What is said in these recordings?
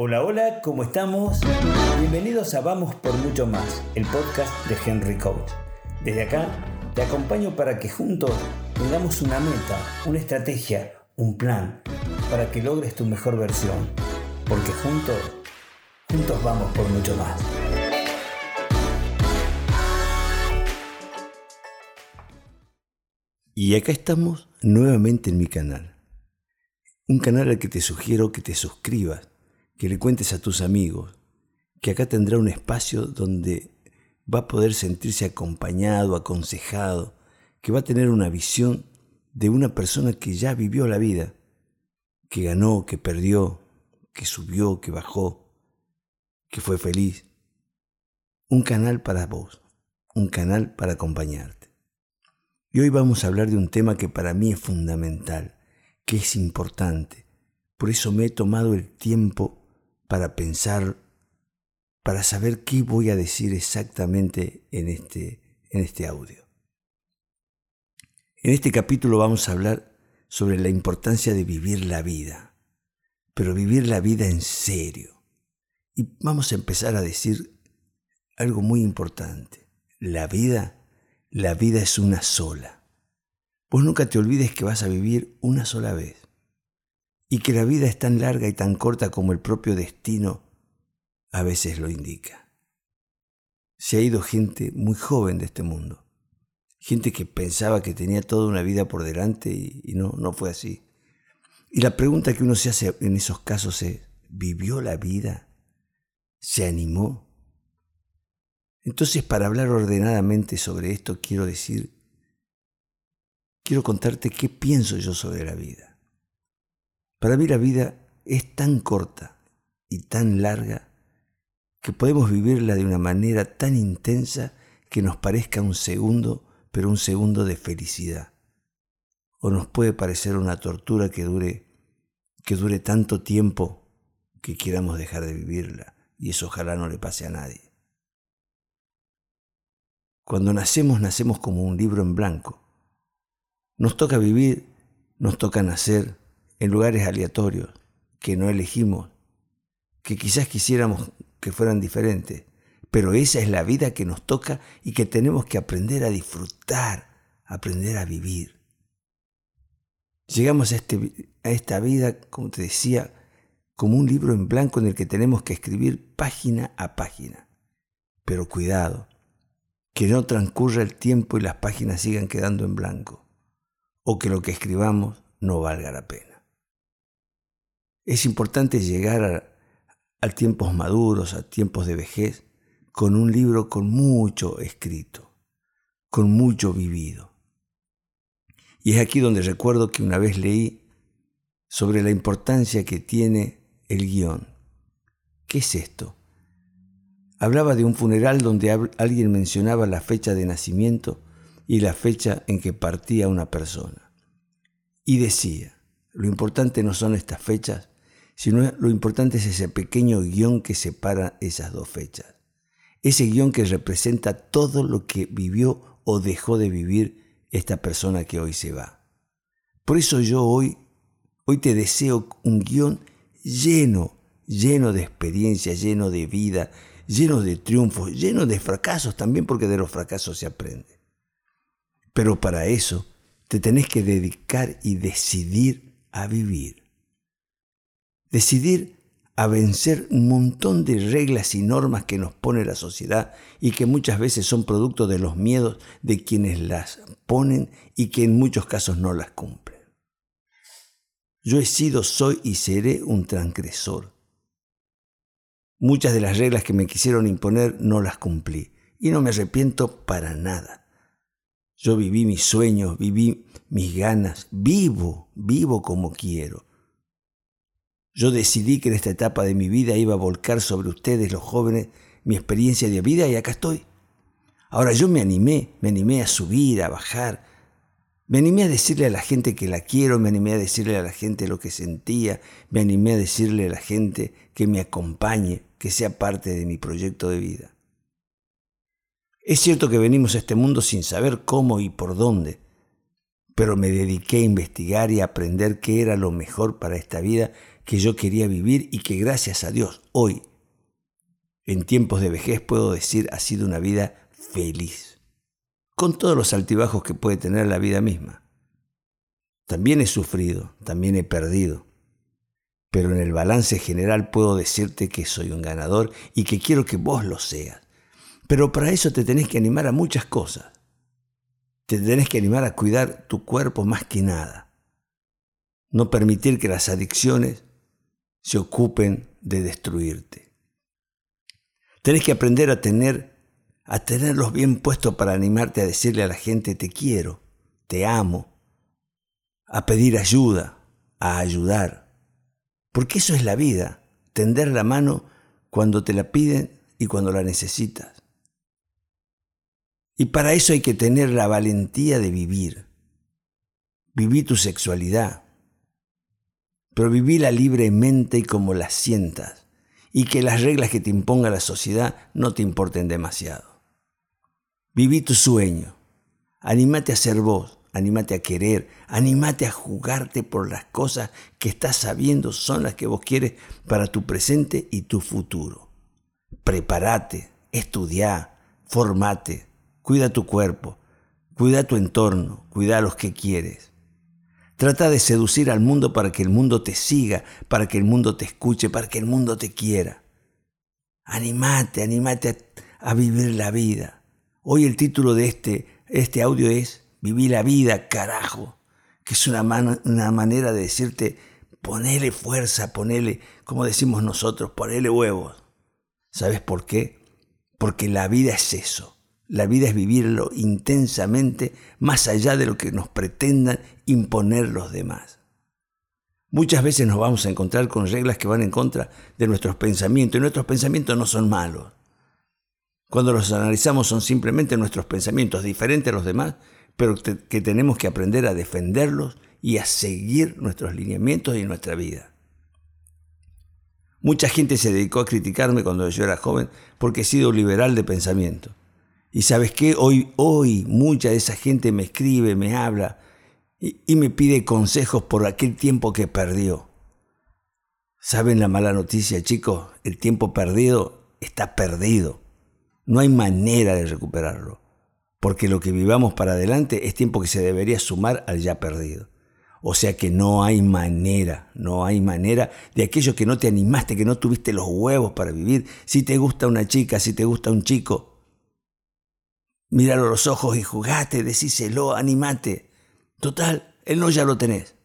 Hola, hola, ¿cómo estamos? Bienvenidos a Vamos por Mucho Más, el podcast de Henry Coach. Desde acá te acompaño para que juntos tengamos una meta, una estrategia, un plan, para que logres tu mejor versión. Porque juntos, juntos vamos por mucho más. Y acá estamos nuevamente en mi canal. Un canal al que te sugiero que te suscribas, que le cuentes a tus amigos, que acá tendrá un espacio donde va a poder sentirse acompañado, aconsejado, que va a tener una visión de una persona que ya vivió la vida, que ganó, que perdió, que subió, que bajó, que fue feliz. Un canal para vos, un canal para acompañarte. Y hoy vamos a hablar de un tema que para mí es fundamental, que es importante. Por eso me he tomado el tiempo para pensar, para saber qué voy a decir exactamente en este, en este audio. En este capítulo vamos a hablar sobre la importancia de vivir la vida, pero vivir la vida en serio. Y vamos a empezar a decir algo muy importante. La vida la vida es una sola. Vos nunca te olvides que vas a vivir una sola vez y que la vida es tan larga y tan corta como el propio destino a veces lo indica. Se ha ido gente muy joven de este mundo, gente que pensaba que tenía toda una vida por delante y, no, no fue así. Y la pregunta que uno se hace en esos casos es, ¿vivió la vida? ¿Se animó? Entonces, para hablar ordenadamente sobre esto, quiero decir, quiero contarte qué pienso yo sobre la vida. Para mí la vida es tan corta y tan larga que podemos vivirla de una manera tan intensa que nos parezca un segundo, pero un segundo de felicidad. O nos puede parecer una tortura que dure que dure tanto tiempo que quieramos dejar de vivirla, y eso ojalá no le pase a nadie. Cuando nacemos, nacemos como un libro en blanco. Nos toca vivir, nos toca nacer en lugares aleatorios que no elegimos, que quizás quisiéramos que fueran diferentes, pero esa es la vida que nos toca y que tenemos que aprender a disfrutar, aprender a vivir. Llegamos a, este, a esta vida, como te decía, como un libro en blanco en el que tenemos que escribir página a página. Pero cuidado, que no transcurra el tiempo y las páginas sigan quedando en blanco, o que lo que escribamos no valga la pena. Es importante llegar a, tiempos maduros, a tiempos de vejez, con un libro con mucho escrito, con mucho vivido. Y es aquí donde recuerdo que una vez leí sobre la importancia que tiene el guion. ¿Qué es esto? Hablaba de un funeral donde alguien mencionaba la fecha de nacimiento y la fecha en que partía una persona. Y decía, lo importante no son estas fechas, sino lo importante es ese pequeño guion que separa esas dos fechas. Ese guion que representa todo lo que vivió o dejó de vivir esta persona que hoy se va. Por eso yo hoy, hoy te deseo un guion lleno, lleno de experiencia, lleno de vida, lleno de triunfos, lleno de fracasos también, porque de los fracasos se aprende. Pero para eso te tenés que dedicar y decidir a vivir. Decidir a vencer un montón de reglas y normas que nos pone la sociedad y que muchas veces son producto de los miedos de quienes las ponen y que en muchos casos no las cumplen. Yo he sido, soy y seré un transgresor Muchas de las reglas que me quisieron imponer no las cumplí y no me arrepiento para nada. Yo viví mis sueños, viví mis ganas, vivo, vivo como quiero. Yo decidí que en esta etapa de mi vida iba a volcar sobre ustedes, los jóvenes, mi experiencia de vida y acá estoy. Ahora yo me animé, me animé a subir, a bajar, me animé a decirle a la gente que la quiero, me animé a decirle a la gente lo que sentía, me animé a decirle a la gente que me acompañe, que sea parte de mi proyecto de vida. Es cierto que venimos a este mundo sin saber cómo y por dónde, pero me dediqué a investigar y a aprender qué era lo mejor para esta vida que yo quería vivir y que gracias a Dios hoy, en tiempos de vejez, puedo decir ha sido una vida feliz, con todos los altibajos que puede tener la vida misma. También he sufrido, también he perdido, pero en el balance general puedo decirte que soy un ganador y que quiero que vos lo seas. Pero para eso te tenés que animar a muchas cosas. Te tenés que animar a cuidar tu cuerpo más que nada. No permitir que las adicciones se ocupen de destruirte. Tenés que aprender a tener a tenerlos bien puestos para animarte a decirle a la gente te quiero, te amo, a pedir ayuda, a ayudar. Porque eso es la vida, tender la mano cuando te la piden y cuando la necesitas. Y para eso hay que tener la valentía de vivir. Viví tu sexualidad, pero vivila libremente y como la sientas, y que las reglas que te imponga la sociedad no te importen demasiado. Viví tu sueño, anímate a ser vos, anímate a querer, anímate a jugarte por las cosas que estás sabiendo son las que vos quieres para tu presente y tu futuro. Prepárate, estudia, formate, Cuida tu cuerpo, cuida tu entorno, cuida a los que quieres. Trata de seducir al mundo para que el mundo te siga, para que el mundo te escuche, para que el mundo te quiera. Animate, animate a, vivir la vida. Hoy el título de este, este audio es Vivir la vida, carajo, que es una, una manera de decirte, ponele fuerza, ponele, como decimos nosotros, ponele huevos. ¿Sabes por qué? Porque la vida es eso. La vida es vivirlo intensamente más allá de lo que nos pretendan imponer los demás. Muchas veces nos vamos a encontrar con reglas que van en contra de nuestros pensamientos y nuestros pensamientos no son malos. Cuando los analizamos son simplemente nuestros pensamientos diferentes a los demás, pero que tenemos que aprender a defenderlos y a seguir nuestros lineamientos y nuestra vida. Mucha gente se dedicó a criticarme cuando yo era joven porque he sido liberal de pensamiento. Y sabes qué, hoy, hoy mucha de esa gente me escribe, me habla y, me pide consejos por aquel tiempo que perdió. ¿Saben la mala noticia, chicos? El tiempo perdido está perdido. No hay manera de recuperarlo. Porque lo que vivamos para adelante es tiempo que se debería sumar al ya perdido. O sea que no hay manera, no hay manera de aquello que no te animaste, que no tuviste los huevos para vivir. Si te gusta una chica, si te gusta un chico, Míralo a los ojos y jugate, decíselo, animate. Total, el no ya lo tenés.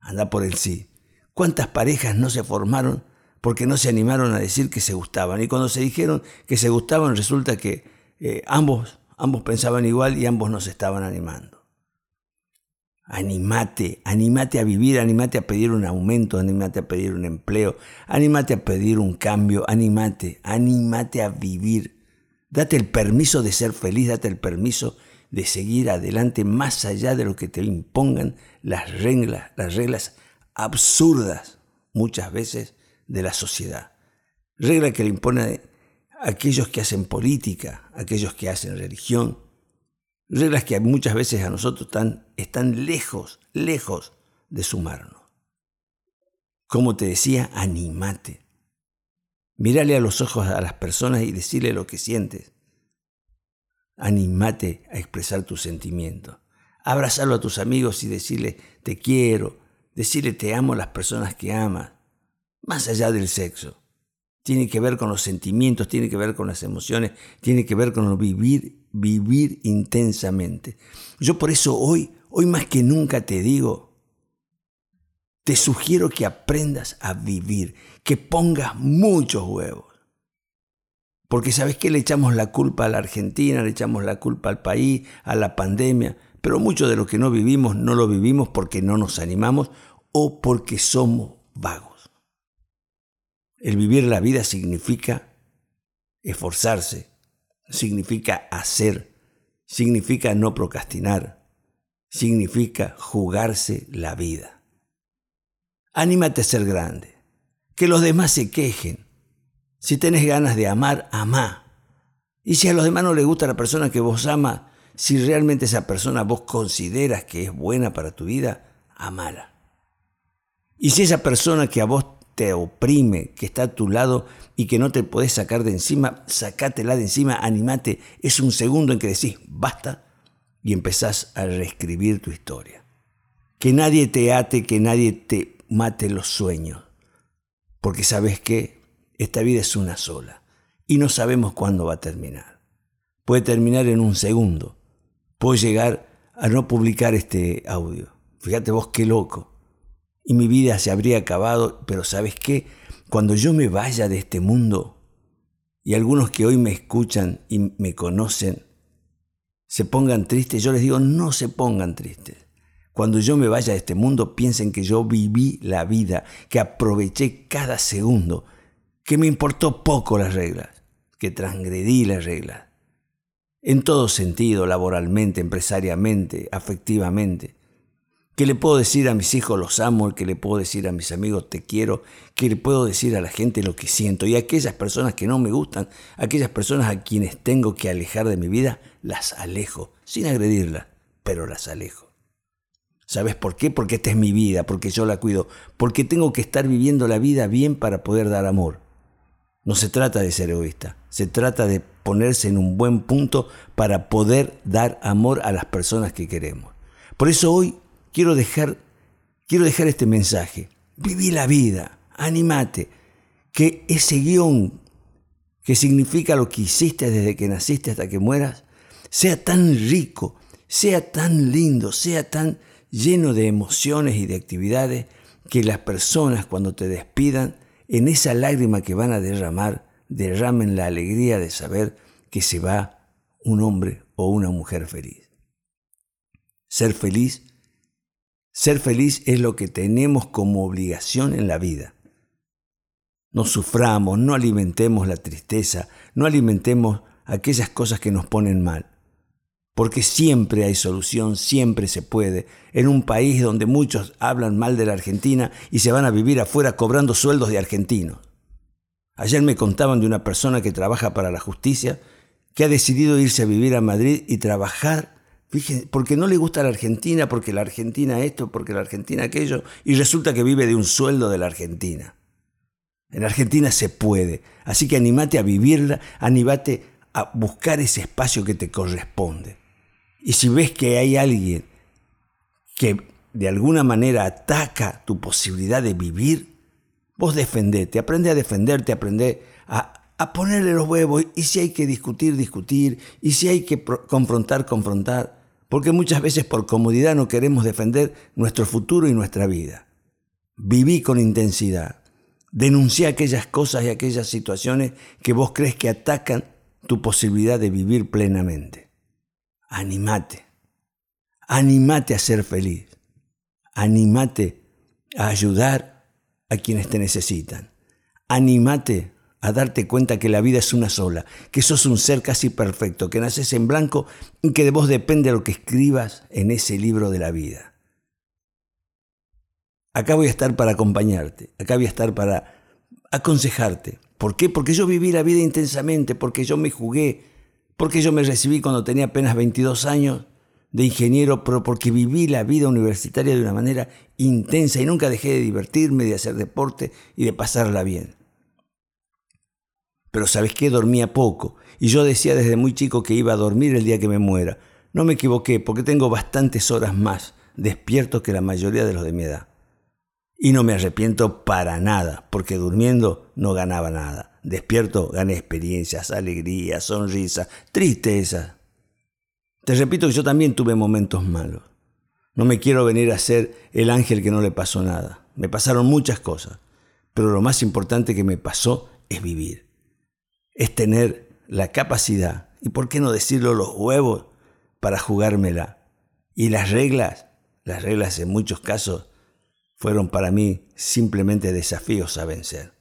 Anda por el sí. ¿Cuántas parejas no se formaron porque no se animaron a decir que se gustaban? Y cuando se dijeron que se gustaban, resulta que eh, ambos, ambos pensaban igual y ambos nos estaban animando. Animate, animate a vivir, animate a pedir un aumento, animate a pedir un empleo, animate a pedir un cambio, animate, animate a vivir. Date el permiso de ser feliz, date el permiso de seguir adelante más allá de lo que te impongan las reglas, las reglas absurdas muchas veces de la sociedad. Regla que le impone a aquellos que hacen política, aquellos que hacen religión. Reglas que muchas veces a nosotros están, están lejos, lejos de sumarnos. Como te decía, animate. Mírale a los ojos a las personas y decirle lo que sientes. Animate a expresar tus sentimientos. Abrazarlo a tus amigos y decirle te quiero, decirle te amo a las personas que amas, más allá del sexo. Tiene que ver con los sentimientos, tiene que ver con las emociones, tiene que ver con vivir, vivir intensamente. Yo por eso hoy, hoy más que nunca te digo, te sugiero que aprendas a vivir, que pongas muchos huevos. Porque sabes que le echamos la culpa a la Argentina, le echamos la culpa al país, a la pandemia, pero mucho de lo que no vivimos no lo vivimos porque no nos animamos o porque somos vagos. El vivir la vida significa esforzarse, significa hacer, significa no procrastinar, significa jugarse la vida. Anímate a ser grande. Que los demás se quejen. Si tenés ganas de amar, amá. Y si a los demás no les gusta la persona que vos amas, si realmente esa persona vos consideras que es buena para tu vida, amala. Y si esa persona que a vos te oprime, que está a tu lado y que no te podés sacar de encima, sacátela de encima, animate. Es un segundo en que decís, basta, y empezás a reescribir tu historia. Que nadie te ate, que nadie te mate los sueños. Porque sabes que esta vida es una sola y no sabemos cuándo va a terminar. Puede terminar en un segundo. Puedo llegar a no publicar este audio. Fíjate vos qué loco. Y mi vida se habría acabado, pero ¿sabes qué? Cuando yo me vaya de este mundo, y algunos que hoy me escuchan y me conocen, se pongan tristes, yo les digo, no se pongan tristes. Cuando yo me vaya de este mundo, piensen que yo viví la vida, que aproveché cada segundo, que me importó poco las reglas, que transgredí las reglas. En todo sentido, laboralmente, empresariamente, afectivamente. Que le puedo decir a mis hijos los amo, que le puedo decir a mis amigos te quiero, que le puedo decir a la gente lo que siento. Y a aquellas personas que no me gustan, aquellas personas a quienes tengo que alejar de mi vida, las alejo, sin agredirlas, pero las alejo. ¿Sabes por qué? Porque esta es mi vida, porque yo la cuido, porque tengo que estar viviendo la vida bien para poder dar amor. No se trata de ser egoísta, se trata de ponerse en un buen punto para poder dar amor a las personas que queremos. Por eso hoy quiero dejar, quiero dejar este mensaje. Viví la vida, animate, que ese guion que significa lo que hiciste desde que naciste hasta que mueras, sea tan rico, sea tan lindo, sea tan lleno de emociones y de actividades que las personas cuando te despidan, en esa lágrima que van a derramar, derramen la alegría de saber que se va un hombre o una mujer feliz. Ser feliz, ser feliz es lo que tenemos como obligación en la vida. No suframos, no alimentemos la tristeza, no alimentemos aquellas cosas que nos ponen mal porque siempre hay solución, siempre se puede. En un país donde muchos hablan mal de la Argentina y se van a vivir afuera cobrando sueldos de argentinos. Ayer me contaban de una persona que trabaja para la justicia que ha decidido irse a vivir a Madrid y trabajar, fíjense, porque no le gusta la Argentina, porque la Argentina esto, porque la Argentina aquello, y resulta que vive de un sueldo de la Argentina. En Argentina se puede, así que animate a vivirla, animate a buscar ese espacio que te corresponde. Y si ves que hay alguien que de alguna manera ataca tu posibilidad de vivir, vos defendete, aprende a defenderte, aprende a, a ponerle los huevos. Y si hay que discutir, discutir. Y si hay que confrontar, confrontar. Porque muchas veces por comodidad no queremos defender nuestro futuro y nuestra vida. Viví con intensidad. Denuncié aquellas cosas y aquellas situaciones que vos crees que atacan tu posibilidad de vivir plenamente. Animate. Animate a ser feliz. Animate a ayudar a quienes te necesitan. Animate a darte cuenta que la vida es una sola, que sos un ser casi perfecto, que naces en blanco y que de vos depende lo que escribas en ese libro de la vida. Acá voy a estar para acompañarte, acá voy a estar para aconsejarte. ¿Por qué? Porque yo viví la vida intensamente, porque yo me jugué, porque yo me recibí cuando tenía apenas 22 años de ingeniero, pero porque viví la vida universitaria de una manera intensa y nunca dejé de divertirme, de hacer deporte y de pasarla bien. Pero ¿sabes qué? Dormía poco y yo decía desde muy chico que iba a dormir el día que me muera. No me equivoqué porque tengo bastantes horas más despierto que la mayoría de los de mi edad. Y no me arrepiento para nada, porque durmiendo no ganaba nada. Despierto gané experiencias, alegrías, sonrisas, tristeza. Te repito que yo también tuve momentos malos. No me quiero venir a ser el ángel que no le pasó nada. Me pasaron muchas cosas, pero lo más importante que me pasó es vivir. Es tener la capacidad, y por qué no decirlo, los huevos para jugármela. Y las reglas, las reglas en muchos casos fueron para mí simplemente desafíos a vencer.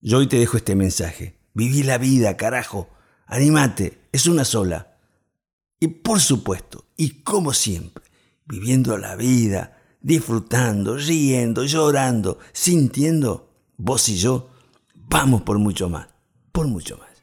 Yo hoy te dejo este mensaje. Viví la vida, carajo. Anímate, es una sola. Y por supuesto, y como siempre, viviendo la vida, disfrutando, riendo, llorando, sintiendo, vos y yo, vamos por mucho más, por mucho más.